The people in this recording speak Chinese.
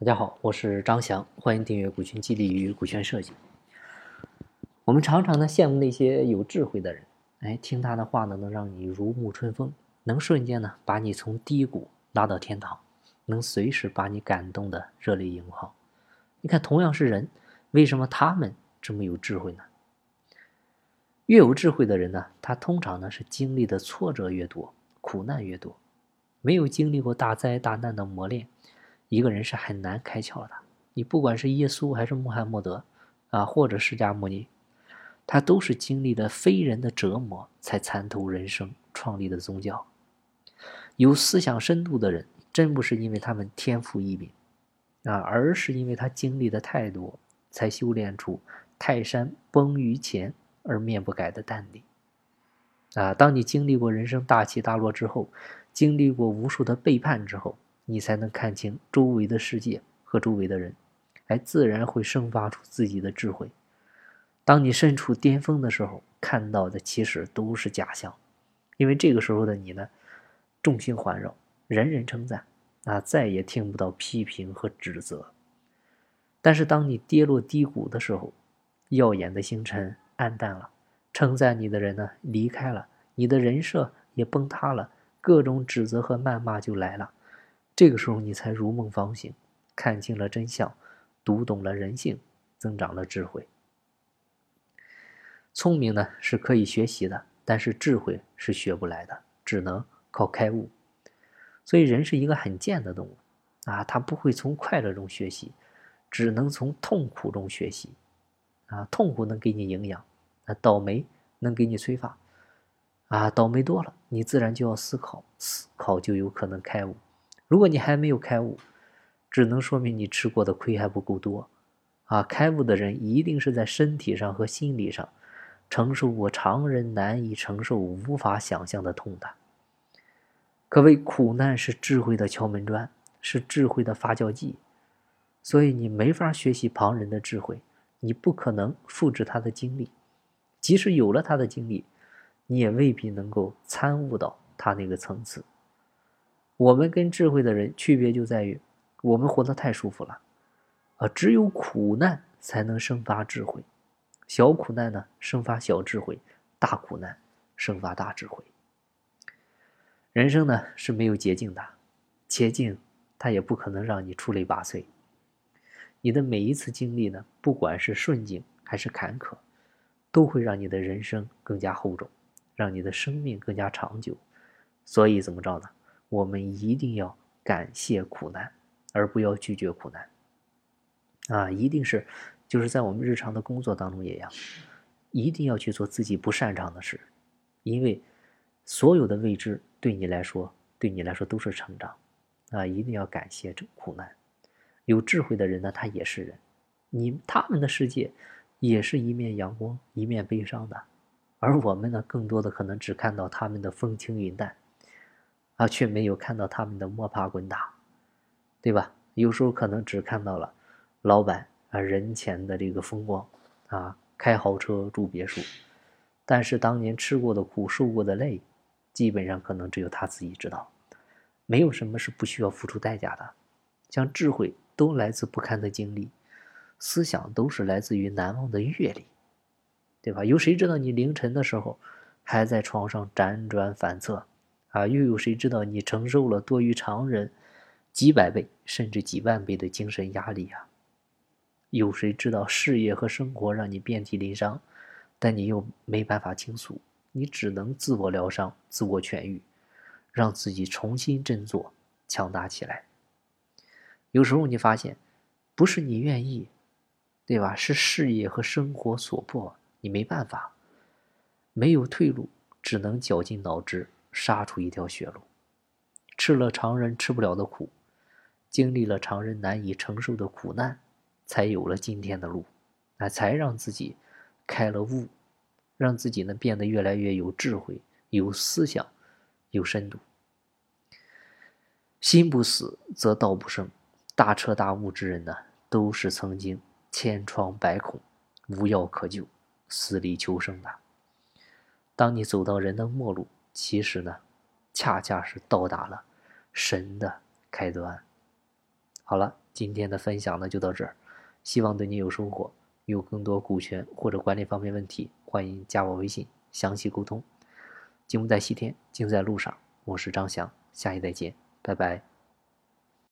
大家好，我是张翔，欢迎订阅股权激励与股权设计。我们常常呢羡慕那些有智慧的人，哎，听他的话呢，能让你如沐春风，能瞬间呢把你从低谷拉到天堂，能随时把你感动的热泪盈眶。你看，同样是人，为什么他们这么有智慧呢？越有智慧的人呢，他通常呢是经历的挫折越多，苦难越多。没有经历过大灾大难的磨练。一个人是很难开窍的。你不管是耶稣还是穆罕默德，啊，或者释迦牟尼，他都是经历了非人的折磨才参透人生、创立的宗教。有思想深度的人，真不是因为他们天赋异禀，啊，而是因为他经历的太多，才修炼出泰山崩于前而面不改的淡定。啊，当你经历过人生大起大落之后，经历过无数的背叛之后。你才能看清周围的世界和周围的人，哎，自然会生发出自己的智慧。当你身处巅峰的时候，看到的其实都是假象，因为这个时候的你呢，众星环绕，人人称赞，啊，再也听不到批评和指责。但是当你跌落低谷的时候，耀眼的星辰暗淡了，称赞你的人呢离开了，你的人设也崩塌了，各种指责和谩骂就来了。这个时候，你才如梦方醒，看清了真相，读懂了人性，增长了智慧。聪明呢是可以学习的，但是智慧是学不来的，只能靠开悟。所以，人是一个很贱的动物啊，他不会从快乐中学习，只能从痛苦中学习。啊，痛苦能给你营养，啊，倒霉能给你催发。啊，倒霉多了，你自然就要思考，思考就有可能开悟。如果你还没有开悟，只能说明你吃过的亏还不够多，啊！开悟的人一定是在身体上和心理上承受过常人难以承受、无法想象的痛的。可谓苦难是智慧的敲门砖，是智慧的发酵剂。所以你没法学习旁人的智慧，你不可能复制他的经历，即使有了他的经历，你也未必能够参悟到他那个层次。我们跟智慧的人区别就在于，我们活得太舒服了，啊，只有苦难才能生发智慧，小苦难呢生发小智慧，大苦难生发大智慧。人生呢是没有捷径的，捷径它也不可能让你出类拔萃。你的每一次经历呢，不管是顺境还是坎坷，都会让你的人生更加厚重，让你的生命更加长久。所以怎么着呢？我们一定要感谢苦难，而不要拒绝苦难。啊，一定是，就是在我们日常的工作当中也一样，一定要去做自己不擅长的事，因为所有的未知对你来说，对你来说都是成长。啊，一定要感谢这苦难。有智慧的人呢，他也是人，你他们的世界也是一面阳光，一面悲伤的，而我们呢，更多的可能只看到他们的风轻云淡。啊，却没有看到他们的摸爬滚打，对吧？有时候可能只看到了老板啊人前的这个风光，啊开豪车住别墅，但是当年吃过的苦、受过的累，基本上可能只有他自己知道。没有什么是不需要付出代价的，像智慧都来自不堪的经历，思想都是来自于难忘的阅历，对吧？有谁知道你凌晨的时候还在床上辗转反侧？啊，又有谁知道你承受了多于常人几百倍甚至几万倍的精神压力啊？有谁知道事业和生活让你遍体鳞伤，但你又没办法倾诉，你只能自我疗伤、自我痊愈，让自己重新振作、强大起来。有时候你发现，不是你愿意，对吧？是事业和生活所迫，你没办法，没有退路，只能绞尽脑汁。杀出一条血路，吃了常人吃不了的苦，经历了常人难以承受的苦难，才有了今天的路，那才让自己开了悟，让自己呢变得越来越有智慧、有思想、有深度。心不死则道不生，大彻大悟之人呢，都是曾经千疮百孔、无药可救、死里求生的。当你走到人的末路。其实呢，恰恰是到达了神的开端。好了。今天的分享呢就到这儿，希望对你有收获。有更多股权或者管理方面问题，欢迎加我微信详细沟通。金不在西天，金在路上。我是张翔，下期再见，拜拜。